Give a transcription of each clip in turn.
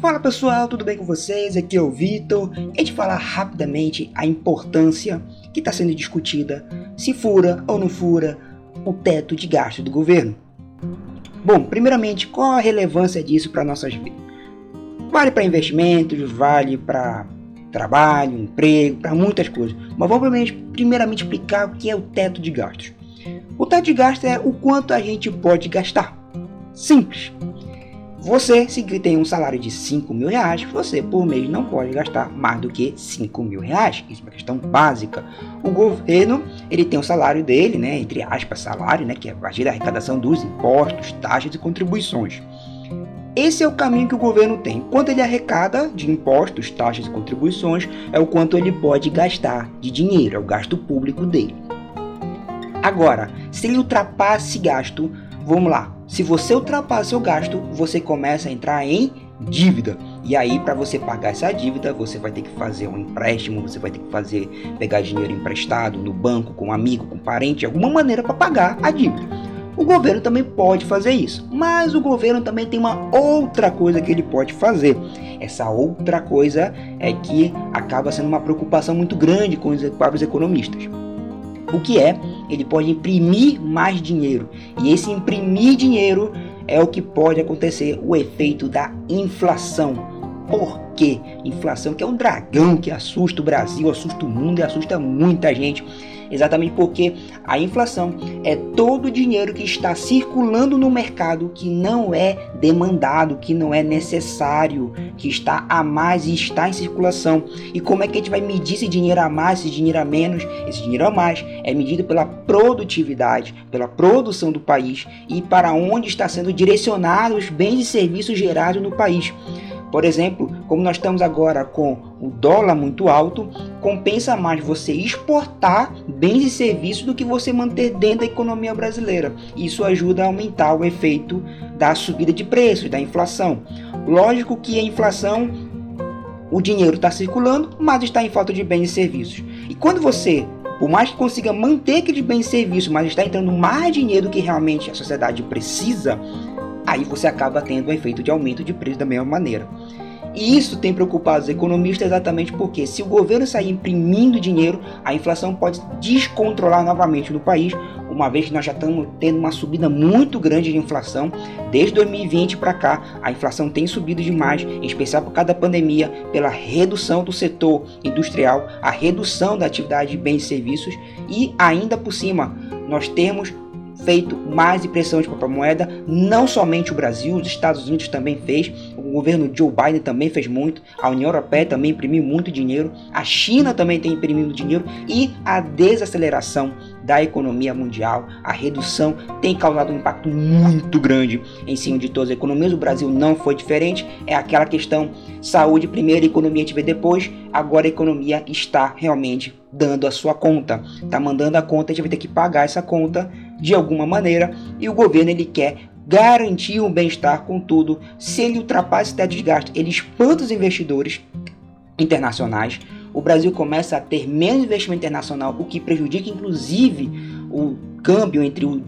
Fala pessoal, tudo bem com vocês? Aqui é o Vitor. E a gente falar rapidamente a importância que está sendo discutida se fura ou não fura o teto de gasto do governo. Bom, primeiramente, qual a relevância disso para nossas vidas? Vale para investimentos, vale para trabalho, emprego, para muitas coisas. Mas vamos primeiramente explicar o que é o teto de gastos. O teto de gastos é o quanto a gente pode gastar. Simples. Você, se tem um salário de 5 mil reais, você por mês não pode gastar mais do que 5 mil reais. Isso é uma questão básica. O governo, ele tem o salário dele, né, entre aspas, salário, né, que é a partir da arrecadação dos impostos, taxas e contribuições. Esse é o caminho que o governo tem. Quanto ele arrecada de impostos, taxas e contribuições, é o quanto ele pode gastar de dinheiro, é o gasto público dele. Agora, se ele ultrapassa esse gasto, vamos lá, se você ultrapassa seu gasto, você começa a entrar em dívida. E aí, para você pagar essa dívida, você vai ter que fazer um empréstimo, você vai ter que fazer pegar dinheiro emprestado no banco, com um amigo, com um parente, alguma maneira para pagar a dívida. O governo também pode fazer isso, mas o governo também tem uma outra coisa que ele pode fazer. Essa outra coisa é que acaba sendo uma preocupação muito grande com os, para os economistas. O que é? Ele pode imprimir mais dinheiro. E esse imprimir dinheiro é o que pode acontecer, o efeito da inflação. Por quê? Inflação que é um dragão que assusta o Brasil, assusta o mundo e assusta muita gente exatamente porque a inflação é todo o dinheiro que está circulando no mercado que não é demandado, que não é necessário, que está a mais e está em circulação. E como é que a gente vai medir esse dinheiro a mais, esse dinheiro a menos? Esse dinheiro a mais é medido pela produtividade, pela produção do país e para onde está sendo direcionados os bens e serviços gerados no país. Por exemplo, como nós estamos agora com o dólar muito alto, compensa mais você exportar bens e serviços do que você manter dentro da economia brasileira. Isso ajuda a aumentar o efeito da subida de preços, da inflação. Lógico que a inflação, o dinheiro está circulando, mas está em falta de bens e serviços. E quando você por mais que consiga manter aqueles bens e serviços, mas está entrando mais dinheiro do que realmente a sociedade precisa, aí você acaba tendo o efeito de aumento de preço da mesma maneira. E isso tem preocupado os economistas exatamente porque se o governo sair imprimindo dinheiro, a inflação pode descontrolar novamente no país, uma vez que nós já estamos tendo uma subida muito grande de inflação. Desde 2020 para cá, a inflação tem subido demais, em especial por causa da pandemia, pela redução do setor industrial, a redução da atividade de bens e serviços e ainda por cima nós temos feito mais impressão de papel moeda, não somente o Brasil, os Estados Unidos também fez, o governo Joe Biden também fez muito, a União Europeia também imprimiu muito dinheiro, a China também tem imprimido dinheiro. E a desaceleração da economia mundial, a redução tem causado um impacto muito grande em cima de todas as economias. O Brasil não foi diferente, é aquela questão saúde primeiro, economia vê depois. Agora a economia está realmente dando a sua conta, está mandando a conta, a gente vai ter que pagar essa conta de alguma maneira e o governo ele quer garantir o bem-estar, contudo, se ele ultrapassa esse teto de gasto, ele espanta os investidores internacionais, o Brasil começa a ter menos investimento internacional, o que prejudica inclusive o câmbio entre o,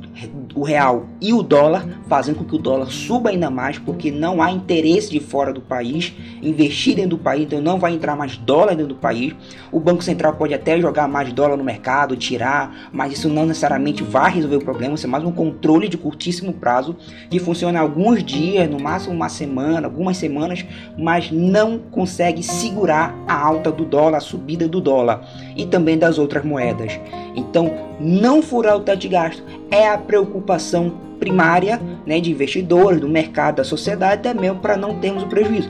o, real e o dólar, fazendo com que o dólar suba ainda mais, porque não há interesse de fora do país investir dentro do país, então não vai entrar mais dólar dentro do país. O Banco Central pode até jogar mais dólar no mercado, tirar, mas isso não necessariamente vai resolver o problema, isso é mais um controle de curtíssimo prazo, que funciona alguns dias, no máximo uma semana, algumas semanas, mas não consegue segurar a alta do dólar, a subida do dólar e também das outras moedas. Então, não furar o teto de gasto é a preocupação primária né, de investidores, do mercado, da sociedade, até mesmo para não termos o prejuízo.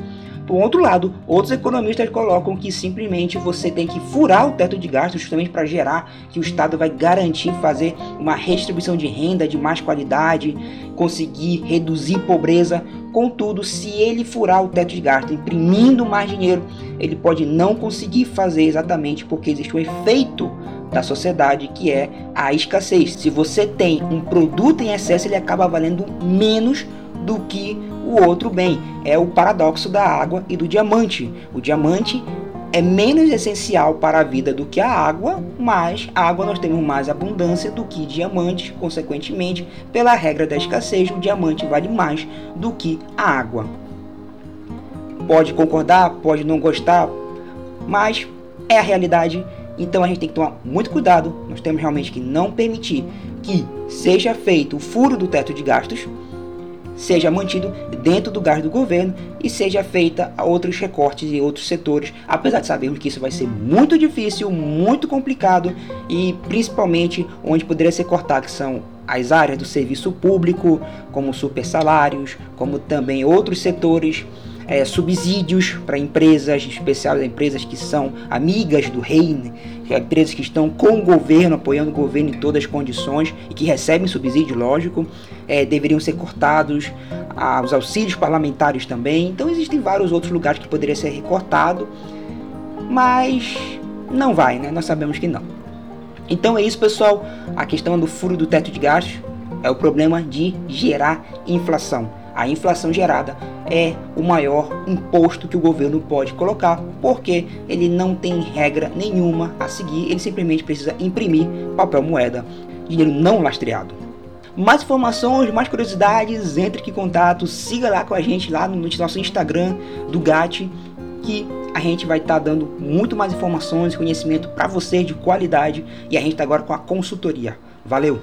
Por outro lado, outros economistas colocam que simplesmente você tem que furar o teto de gastos justamente para gerar que o Estado vai garantir fazer uma redistribuição de renda de mais qualidade, conseguir reduzir pobreza. Contudo, se ele furar o teto de gastos, imprimindo mais dinheiro, ele pode não conseguir fazer exatamente porque existe um efeito da sociedade, que é a escassez. Se você tem um produto em excesso, ele acaba valendo menos do que o outro bem. É o paradoxo da água e do diamante. O diamante é menos essencial para a vida do que a água, mas a água nós temos mais abundância do que diamantes, consequentemente, pela regra da escassez, o diamante vale mais do que a água. pode concordar, pode não gostar, mas é a realidade. Então a gente tem que tomar muito cuidado. Nós temos realmente que não permitir que seja feito o furo do teto de gastos, seja mantido dentro do gasto do governo e seja feita outros recortes e outros setores, apesar de sabermos que isso vai ser muito difícil, muito complicado e principalmente onde poderia ser cortado que são as áreas do serviço público, como super salários, como também outros setores é, subsídios para empresas, em especial empresas que são amigas do rei, né? É empresas que estão com o governo, apoiando o governo em todas as condições e que recebem subsídio, lógico, é, deveriam ser cortados, ah, os auxílios parlamentares também. Então existem vários outros lugares que poderia ser recortado, mas não vai, né? Nós sabemos que não. Então é isso, pessoal. A questão do furo do teto de gastos é o problema de gerar inflação. A inflação gerada é o maior imposto que o governo pode colocar, porque ele não tem regra nenhuma a seguir, ele simplesmente precisa imprimir papel moeda, dinheiro não lastreado. Mais informações, mais curiosidades, entre em contato, siga lá com a gente lá no nosso Instagram do GAT, que a gente vai estar tá dando muito mais informações e conhecimento para você de qualidade e a gente está agora com a consultoria. Valeu!